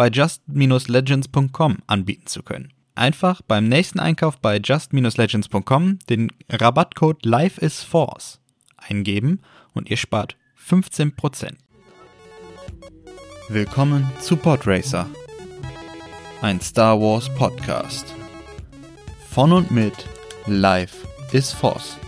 bei just-legends.com anbieten zu können. Einfach beim nächsten Einkauf bei just-legends.com den Rabattcode LifeIsForce eingeben und ihr spart 15%. Willkommen zu Podracer, ein Star Wars Podcast. Von und mit Life is Force.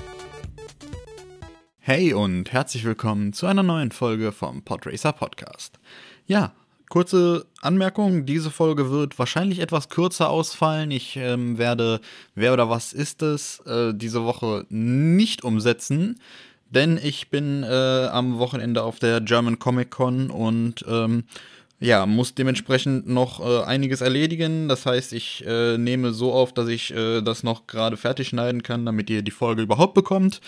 Hey und herzlich willkommen zu einer neuen Folge vom Podracer Podcast. Ja, kurze Anmerkung, diese Folge wird wahrscheinlich etwas kürzer ausfallen. Ich ähm, werde Wer oder was ist es äh, diese Woche nicht umsetzen denn ich bin äh, am Wochenende auf der German Comic Con und ähm, ja, muss dementsprechend noch äh, einiges erledigen. Das heißt, ich äh, nehme so auf, dass ich äh, das noch gerade fertig schneiden kann, damit ihr die Folge überhaupt bekommt,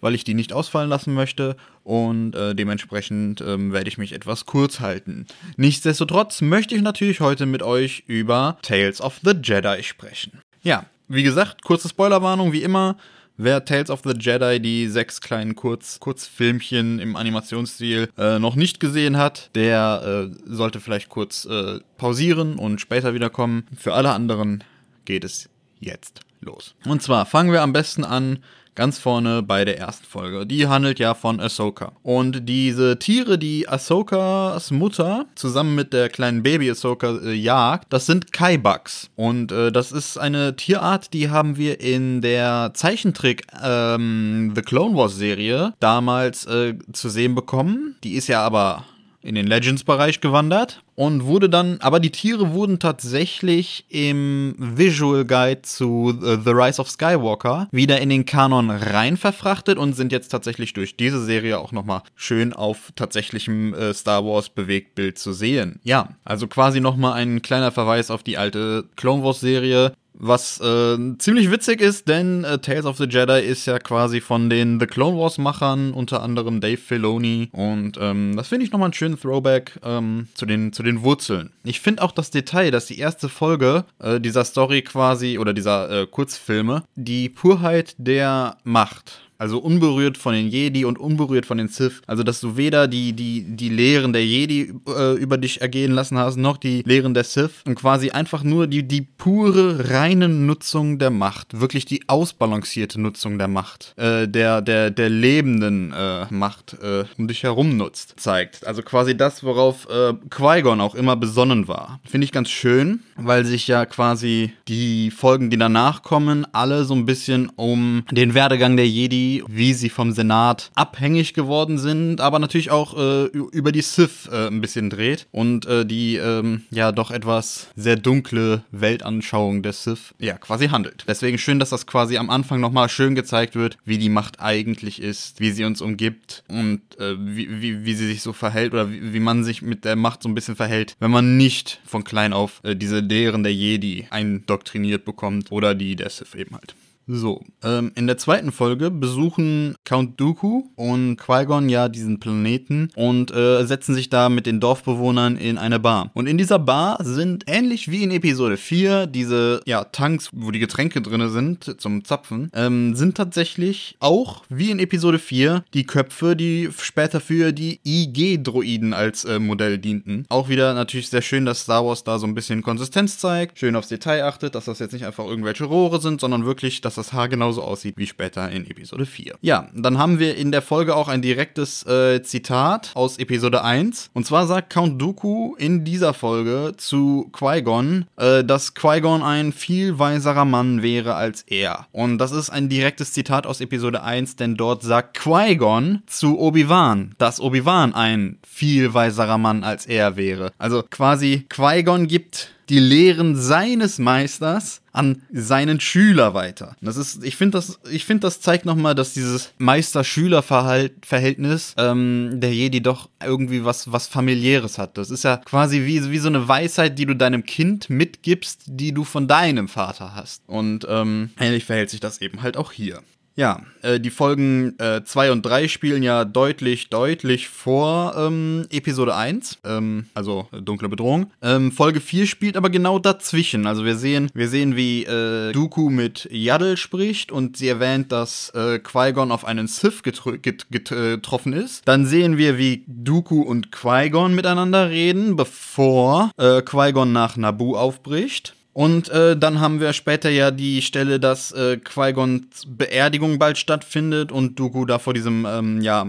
weil ich die nicht ausfallen lassen möchte. Und äh, dementsprechend ähm, werde ich mich etwas kurz halten. Nichtsdestotrotz möchte ich natürlich heute mit euch über Tales of the Jedi sprechen. Ja, wie gesagt, kurze Spoilerwarnung, wie immer. Wer Tales of the Jedi, die sechs kleinen Kurz Kurzfilmchen im Animationsstil, äh, noch nicht gesehen hat, der äh, sollte vielleicht kurz äh, pausieren und später wiederkommen. Für alle anderen geht es jetzt los. Und zwar fangen wir am besten an ganz vorne bei der ersten Folge. Die handelt ja von Ahsoka. Und diese Tiere, die Ahsokas Mutter zusammen mit der kleinen Baby Ahsoka äh, jagt, das sind Kaibucks. Und äh, das ist eine Tierart, die haben wir in der Zeichentrick ähm, The Clone Wars Serie damals äh, zu sehen bekommen. Die ist ja aber in den Legends-Bereich gewandert und wurde dann, aber die Tiere wurden tatsächlich im Visual Guide zu uh, The Rise of Skywalker wieder in den Kanon rein verfrachtet und sind jetzt tatsächlich durch diese Serie auch nochmal schön auf tatsächlichem äh, Star Wars Bewegtbild zu sehen. Ja, also quasi nochmal ein kleiner Verweis auf die alte Clone Wars Serie, was äh, ziemlich witzig ist, denn äh, Tales of the Jedi ist ja quasi von den The Clone Wars Machern, unter anderem Dave Filoni. Und ähm, das finde ich nochmal einen schönen Throwback ähm, zu, den, zu den Wurzeln. Ich finde auch das Detail, dass die erste Folge äh, dieser Story quasi oder dieser äh, Kurzfilme die Purheit der Macht also unberührt von den Jedi und unberührt von den Sith. Also dass du weder die, die, die Lehren der Jedi äh, über dich ergehen lassen hast, noch die Lehren der Sith. Und quasi einfach nur die, die pure, reine Nutzung der Macht. Wirklich die ausbalancierte Nutzung der Macht. Äh, der, der, der lebenden äh, Macht äh, um dich herum nutzt, zeigt. Also quasi das, worauf äh, Qui-Gon auch immer besonnen war. Finde ich ganz schön, weil sich ja quasi die Folgen, die danach kommen, alle so ein bisschen um den Werdegang der Jedi wie sie vom Senat abhängig geworden sind, aber natürlich auch äh, über die Sith äh, ein bisschen dreht und äh, die ähm, ja doch etwas sehr dunkle Weltanschauung der Sith ja quasi handelt. Deswegen schön, dass das quasi am Anfang nochmal schön gezeigt wird, wie die Macht eigentlich ist, wie sie uns umgibt und äh, wie, wie, wie sie sich so verhält oder wie, wie man sich mit der Macht so ein bisschen verhält, wenn man nicht von klein auf äh, diese Lehren der Jedi eindoktriniert bekommt oder die der Sith eben halt. So, ähm, in der zweiten Folge besuchen Count Dooku und Qui-Gon ja diesen Planeten und äh, setzen sich da mit den Dorfbewohnern in eine Bar. Und in dieser Bar sind ähnlich wie in Episode 4 diese ja, Tanks, wo die Getränke drin sind zum Zapfen, ähm, sind tatsächlich auch wie in Episode 4 die Köpfe, die später für die IG-Droiden als äh, Modell dienten. Auch wieder natürlich sehr schön, dass Star Wars da so ein bisschen Konsistenz zeigt, schön aufs Detail achtet, dass das jetzt nicht einfach irgendwelche Rohre sind, sondern wirklich, dass das Haar genauso aussieht wie später in Episode 4. Ja, dann haben wir in der Folge auch ein direktes äh, Zitat aus Episode 1. Und zwar sagt Count Dooku in dieser Folge zu Qui-Gon, äh, dass Qui-Gon ein viel weiserer Mann wäre als er. Und das ist ein direktes Zitat aus Episode 1, denn dort sagt Qui-Gon zu Obi-Wan, dass Obi-Wan ein viel weiserer Mann als er wäre. Also quasi Qui-Gon gibt die Lehren seines Meisters an seinen Schüler weiter. Das ist, ich finde, das, ich finde, das zeigt nochmal, dass dieses Meister-Schüler-Verhältnis ähm, der Jedi doch irgendwie was, was familiäres hat. Das ist ja quasi wie, wie so eine Weisheit, die du deinem Kind mitgibst, die du von deinem Vater hast. Und ähm, ähnlich verhält sich das eben halt auch hier. Ja, äh, die Folgen 2 äh, und 3 spielen ja deutlich, deutlich vor ähm, Episode 1, ähm, also äh, Dunkle Bedrohung. Ähm, Folge 4 spielt aber genau dazwischen. Also wir sehen, wir sehen, wie äh, Dooku mit Yaddle spricht und sie erwähnt, dass äh, Qui-Gon auf einen Sith getroffen ist. Dann sehen wir, wie Dooku und Qui-Gon miteinander reden, bevor äh, Qui-Gon nach Naboo aufbricht. Und äh, dann haben wir später ja die Stelle, dass äh, Qui-Gons Beerdigung bald stattfindet und Dooku da vor diesem ähm, ja,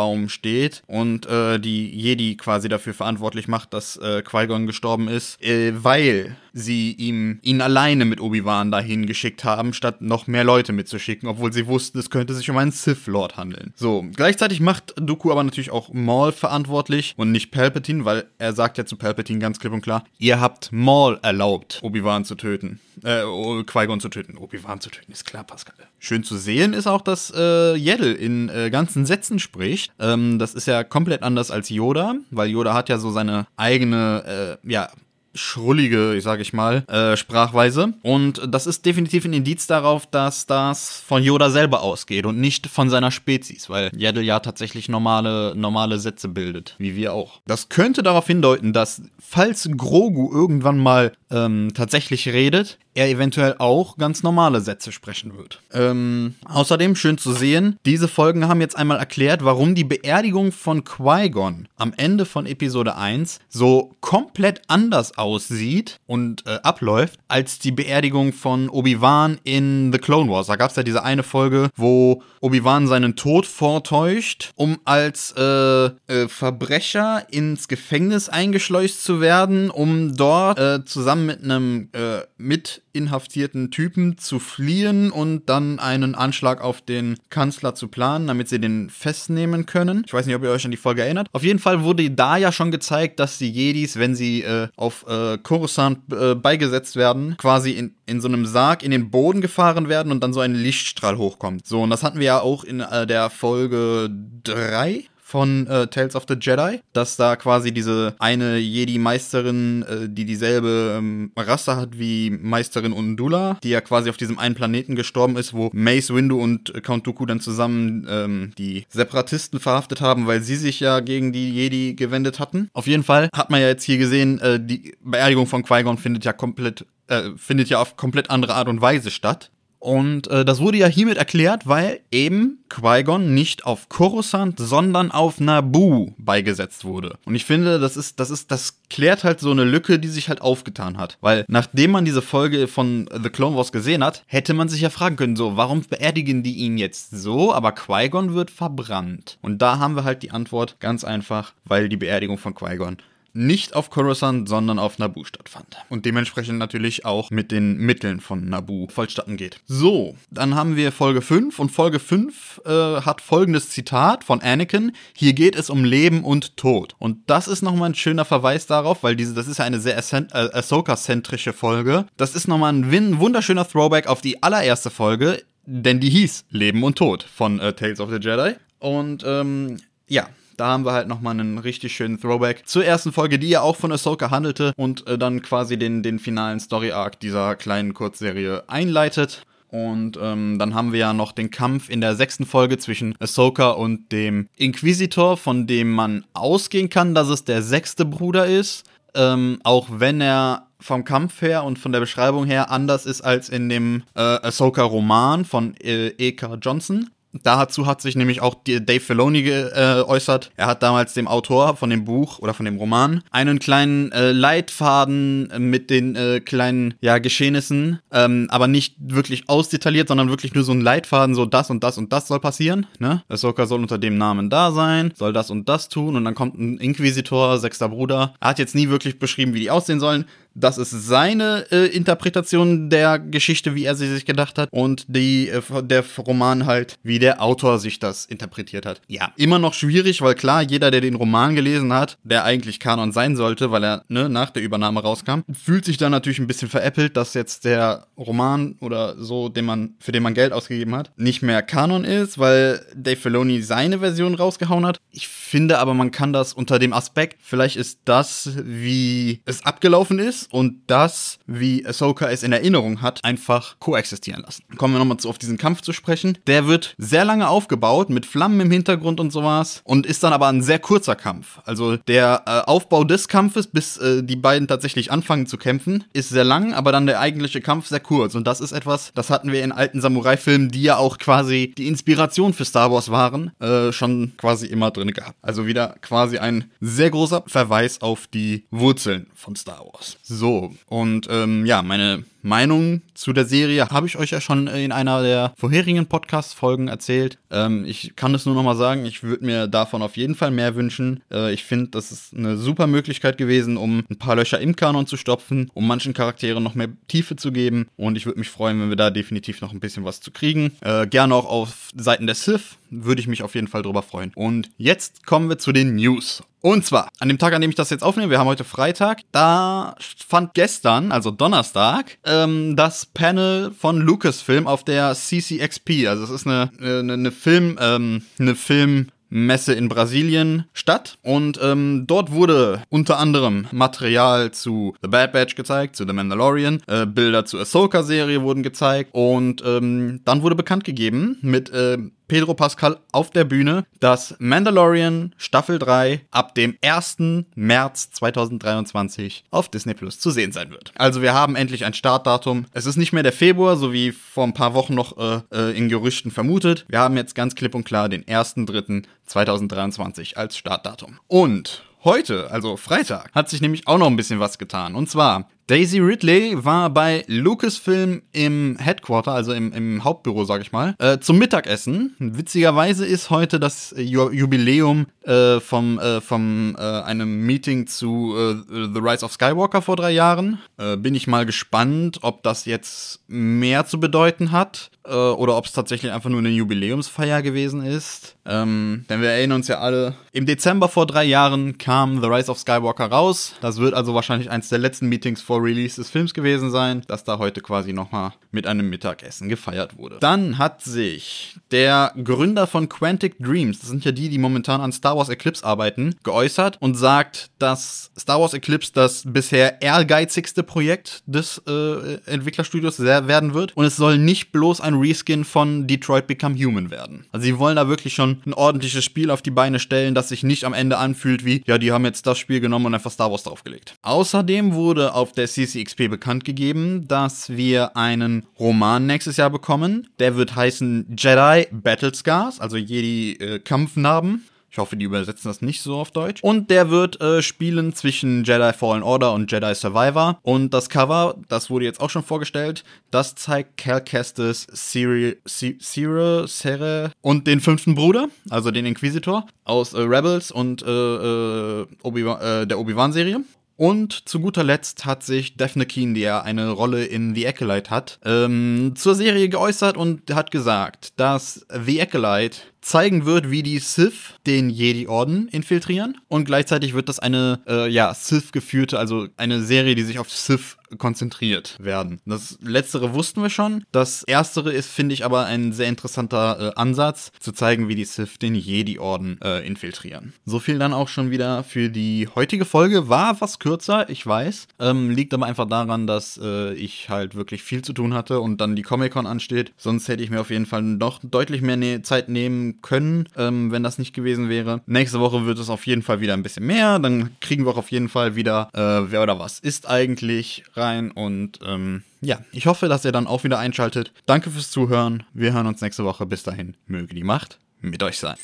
Machtbaum steht und äh, die Jedi quasi dafür verantwortlich macht, dass äh, Qui-Gon gestorben ist, äh, weil sie ihm ihn alleine mit Obi-Wan dahin geschickt haben, statt noch mehr Leute mitzuschicken, obwohl sie wussten, es könnte sich um einen Sith Lord handeln. So, gleichzeitig macht Dooku aber natürlich auch Maul verantwortlich und nicht Palpatine, weil er sagt ja zu Palpatine ganz klipp und klar, ihr habt Maul erlaubt, Obi-Wan zu töten. Äh, Qui-Gon zu töten. Obi-Wan zu töten, ist klar, Pascal. Schön zu sehen ist auch, dass äh, Yaddle in äh, ganzen Sätzen spricht. Ähm, das ist ja komplett anders als Yoda, weil Yoda hat ja so seine eigene, äh, ja, schrullige, ich sage ich mal, äh, Sprachweise. Und das ist definitiv ein Indiz darauf, dass das von Yoda selber ausgeht und nicht von seiner Spezies, weil Yaddle ja tatsächlich normale, normale Sätze bildet, wie wir auch. Das könnte darauf hindeuten, dass falls Grogu irgendwann mal ähm, tatsächlich redet, er eventuell auch ganz normale Sätze sprechen wird. Ähm, außerdem schön zu sehen, diese Folgen haben jetzt einmal erklärt, warum die Beerdigung von Qui-Gon am Ende von Episode 1 so komplett anders aussieht und äh, abläuft, als die Beerdigung von Obi-Wan in The Clone Wars. Da gab es ja diese eine Folge, wo Obi-Wan seinen Tod vortäuscht, um als äh, äh, Verbrecher ins Gefängnis eingeschleust zu werden, um dort äh, zusammen mit einem äh, mit inhaftierten Typen zu fliehen und dann einen Anschlag auf den Kanzler zu planen, damit sie den festnehmen können. Ich weiß nicht, ob ihr euch an die Folge erinnert. Auf jeden Fall wurde da ja schon gezeigt, dass die Jedis, wenn sie äh, auf äh, Coruscant äh, beigesetzt werden, quasi in, in so einem Sarg in den Boden gefahren werden und dann so ein Lichtstrahl hochkommt. So, und das hatten wir ja auch in äh, der Folge 3 von äh, Tales of the Jedi, dass da quasi diese eine Jedi-Meisterin, äh, die dieselbe ähm, Rasse hat wie Meisterin Undula, die ja quasi auf diesem einen Planeten gestorben ist, wo Mace Windu und Count Dooku dann zusammen ähm, die Separatisten verhaftet haben, weil sie sich ja gegen die Jedi gewendet hatten. Auf jeden Fall hat man ja jetzt hier gesehen, äh, die Beerdigung von Qui-Gon findet ja komplett äh, findet ja auf komplett andere Art und Weise statt. Und äh, das wurde ja hiermit erklärt, weil eben Qui-Gon nicht auf Coruscant, sondern auf Naboo beigesetzt wurde. Und ich finde, das ist, das ist, das klärt halt so eine Lücke, die sich halt aufgetan hat. Weil nachdem man diese Folge von The Clone Wars gesehen hat, hätte man sich ja fragen können, so, warum beerdigen die ihn jetzt so, aber Qui-Gon wird verbrannt? Und da haben wir halt die Antwort ganz einfach, weil die Beerdigung von Qui-Gon nicht auf Coruscant, sondern auf Naboo stattfand. Und dementsprechend natürlich auch mit den Mitteln von Naboo vollstatten geht. So, dann haben wir Folge 5 und Folge 5 äh, hat folgendes Zitat von Anakin. Hier geht es um Leben und Tod. Und das ist nochmal ein schöner Verweis darauf, weil diese, das ist ja eine sehr äh, Ahsoka-zentrische Folge. Das ist nochmal ein wunderschöner Throwback auf die allererste Folge, denn die hieß Leben und Tod von äh, Tales of the Jedi. Und ähm, ja, da haben wir halt nochmal einen richtig schönen Throwback zur ersten Folge, die ja auch von Ahsoka handelte und äh, dann quasi den, den finalen Story-Arc dieser kleinen Kurzserie einleitet. Und ähm, dann haben wir ja noch den Kampf in der sechsten Folge zwischen Ahsoka und dem Inquisitor, von dem man ausgehen kann, dass es der sechste Bruder ist. Ähm, auch wenn er vom Kampf her und von der Beschreibung her anders ist als in dem äh, Ahsoka-Roman von äh, E.K. Johnson. Dazu hat sich nämlich auch Dave Filoni geäußert. Äh, er hat damals dem Autor von dem Buch oder von dem Roman einen kleinen äh, Leitfaden mit den äh, kleinen ja, Geschehnissen, ähm, aber nicht wirklich ausdetailliert, sondern wirklich nur so ein Leitfaden, so das und das und das soll passieren. Ne? Ahsoka soll unter dem Namen da sein, soll das und das tun und dann kommt ein Inquisitor, sechster Bruder. Er hat jetzt nie wirklich beschrieben, wie die aussehen sollen. Das ist seine äh, Interpretation der Geschichte, wie er sie sich gedacht hat. Und die, äh, der Roman halt, wie der Autor sich das interpretiert hat. Ja, immer noch schwierig, weil klar, jeder, der den Roman gelesen hat, der eigentlich Kanon sein sollte, weil er ne, nach der Übernahme rauskam, fühlt sich dann natürlich ein bisschen veräppelt, dass jetzt der Roman oder so, den man, für den man Geld ausgegeben hat, nicht mehr Kanon ist, weil Dave Filoni seine Version rausgehauen hat. Ich finde aber, man kann das unter dem Aspekt, vielleicht ist das, wie es abgelaufen ist und das, wie Ahsoka es in Erinnerung hat, einfach koexistieren lassen. Kommen wir nochmal auf diesen Kampf zu sprechen. Der wird sehr lange aufgebaut, mit Flammen im Hintergrund und sowas und ist dann aber ein sehr kurzer Kampf. Also der äh, Aufbau des Kampfes, bis äh, die beiden tatsächlich anfangen zu kämpfen, ist sehr lang, aber dann der eigentliche Kampf sehr kurz. Und das ist etwas, das hatten wir in alten Samurai-Filmen, die ja auch quasi die Inspiration für Star Wars waren, äh, schon quasi immer drin gehabt. Also wieder quasi ein sehr großer Verweis auf die Wurzeln von Star Wars. So, und ähm, ja, meine Meinung zu der Serie habe ich euch ja schon in einer der vorherigen Podcast-Folgen erzählt. Ähm, ich kann es nur noch mal sagen, ich würde mir davon auf jeden Fall mehr wünschen. Äh, ich finde, das ist eine super Möglichkeit gewesen, um ein paar Löcher im Kanon zu stopfen, um manchen Charakteren noch mehr Tiefe zu geben. Und ich würde mich freuen, wenn wir da definitiv noch ein bisschen was zu kriegen. Äh, gerne auch auf Seiten der Sith würde ich mich auf jeden Fall drüber freuen. Und jetzt kommen wir zu den News. Und zwar, an dem Tag, an dem ich das jetzt aufnehme, wir haben heute Freitag, da fand gestern, also Donnerstag, ähm, das Panel von Lucasfilm auf der CCXP. Also es ist eine, eine, eine Film, ähm, eine Film, Messe in Brasilien statt. Und ähm, dort wurde unter anderem Material zu The Bad Batch gezeigt, zu The Mandalorian, äh, Bilder zur Ahsoka-Serie wurden gezeigt und ähm, dann wurde bekannt gegeben mit äh, Pedro Pascal auf der Bühne, dass Mandalorian Staffel 3 ab dem 1. März 2023 auf Disney Plus zu sehen sein wird. Also wir haben endlich ein Startdatum. Es ist nicht mehr der Februar, so wie vor ein paar Wochen noch äh, äh in Gerüchten vermutet. Wir haben jetzt ganz klipp und klar den 1.3.2023 als Startdatum. Und Heute, also Freitag, hat sich nämlich auch noch ein bisschen was getan. Und zwar, Daisy Ridley war bei Lucasfilm im Headquarter, also im, im Hauptbüro, sag ich mal, äh, zum Mittagessen. Witzigerweise ist heute das Jubiläum äh, vom, äh, vom äh, einem Meeting zu äh, The Rise of Skywalker vor drei Jahren. Äh, bin ich mal gespannt, ob das jetzt mehr zu bedeuten hat oder ob es tatsächlich einfach nur eine Jubiläumsfeier gewesen ist. Ähm, denn wir erinnern uns ja alle, im Dezember vor drei Jahren kam The Rise of Skywalker raus. Das wird also wahrscheinlich eins der letzten Meetings vor Release des Films gewesen sein, dass da heute quasi nochmal mit einem Mittagessen gefeiert wurde. Dann hat sich der Gründer von Quantic Dreams, das sind ja die, die momentan an Star Wars Eclipse arbeiten, geäußert und sagt, dass Star Wars Eclipse das bisher ehrgeizigste Projekt des äh, Entwicklerstudios werden wird und es soll nicht bloß ein Reskin von Detroit Become Human werden. Also sie wollen da wirklich schon ein ordentliches Spiel auf die Beine stellen, das sich nicht am Ende anfühlt wie, ja, die haben jetzt das Spiel genommen und einfach Star Wars draufgelegt. Außerdem wurde auf der CCXP bekannt gegeben, dass wir einen Roman nächstes Jahr bekommen. Der wird heißen Jedi Battle Scars, also Jedi äh, Kampfnarben. Ich hoffe, die übersetzen das nicht so auf Deutsch. Und der wird äh, spielen zwischen Jedi Fallen Order und Jedi Survivor. Und das Cover, das wurde jetzt auch schon vorgestellt, das zeigt Cal Kestis, Cyril, Cere und den fünften Bruder, also den Inquisitor, aus äh, Rebels und äh, äh Obi äh, der Obi-Wan-Serie. Und zu guter Letzt hat sich Daphne Keen, die ja eine Rolle in The Acolyte hat, ähm, zur Serie geäußert und hat gesagt, dass The Acolyte zeigen wird, wie die Sith den Jedi-Orden infiltrieren. Und gleichzeitig wird das eine, äh, ja, Sith-geführte, also eine Serie, die sich auf Sith konzentriert werden. Das letztere wussten wir schon. Das erstere ist, finde ich, aber ein sehr interessanter äh, Ansatz, zu zeigen, wie die Sith den Jedi-Orden äh, infiltrieren. So viel dann auch schon wieder für die heutige Folge. War was kürzer, ich weiß. Ähm, liegt aber einfach daran, dass äh, ich halt wirklich viel zu tun hatte und dann die Comic-Con ansteht. Sonst hätte ich mir auf jeden Fall noch deutlich mehr ne Zeit nehmen können, ähm, wenn das nicht gewesen wäre. Nächste Woche wird es auf jeden Fall wieder ein bisschen mehr. Dann kriegen wir auch auf jeden Fall wieder, äh, wer oder was ist eigentlich rein. Und ähm, ja, ich hoffe, dass ihr dann auch wieder einschaltet. Danke fürs Zuhören. Wir hören uns nächste Woche. Bis dahin, möge die Macht mit euch sein.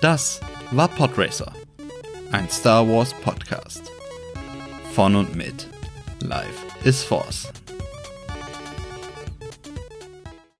Das war Podracer, ein Star Wars Podcast. Von und mit Life is Force.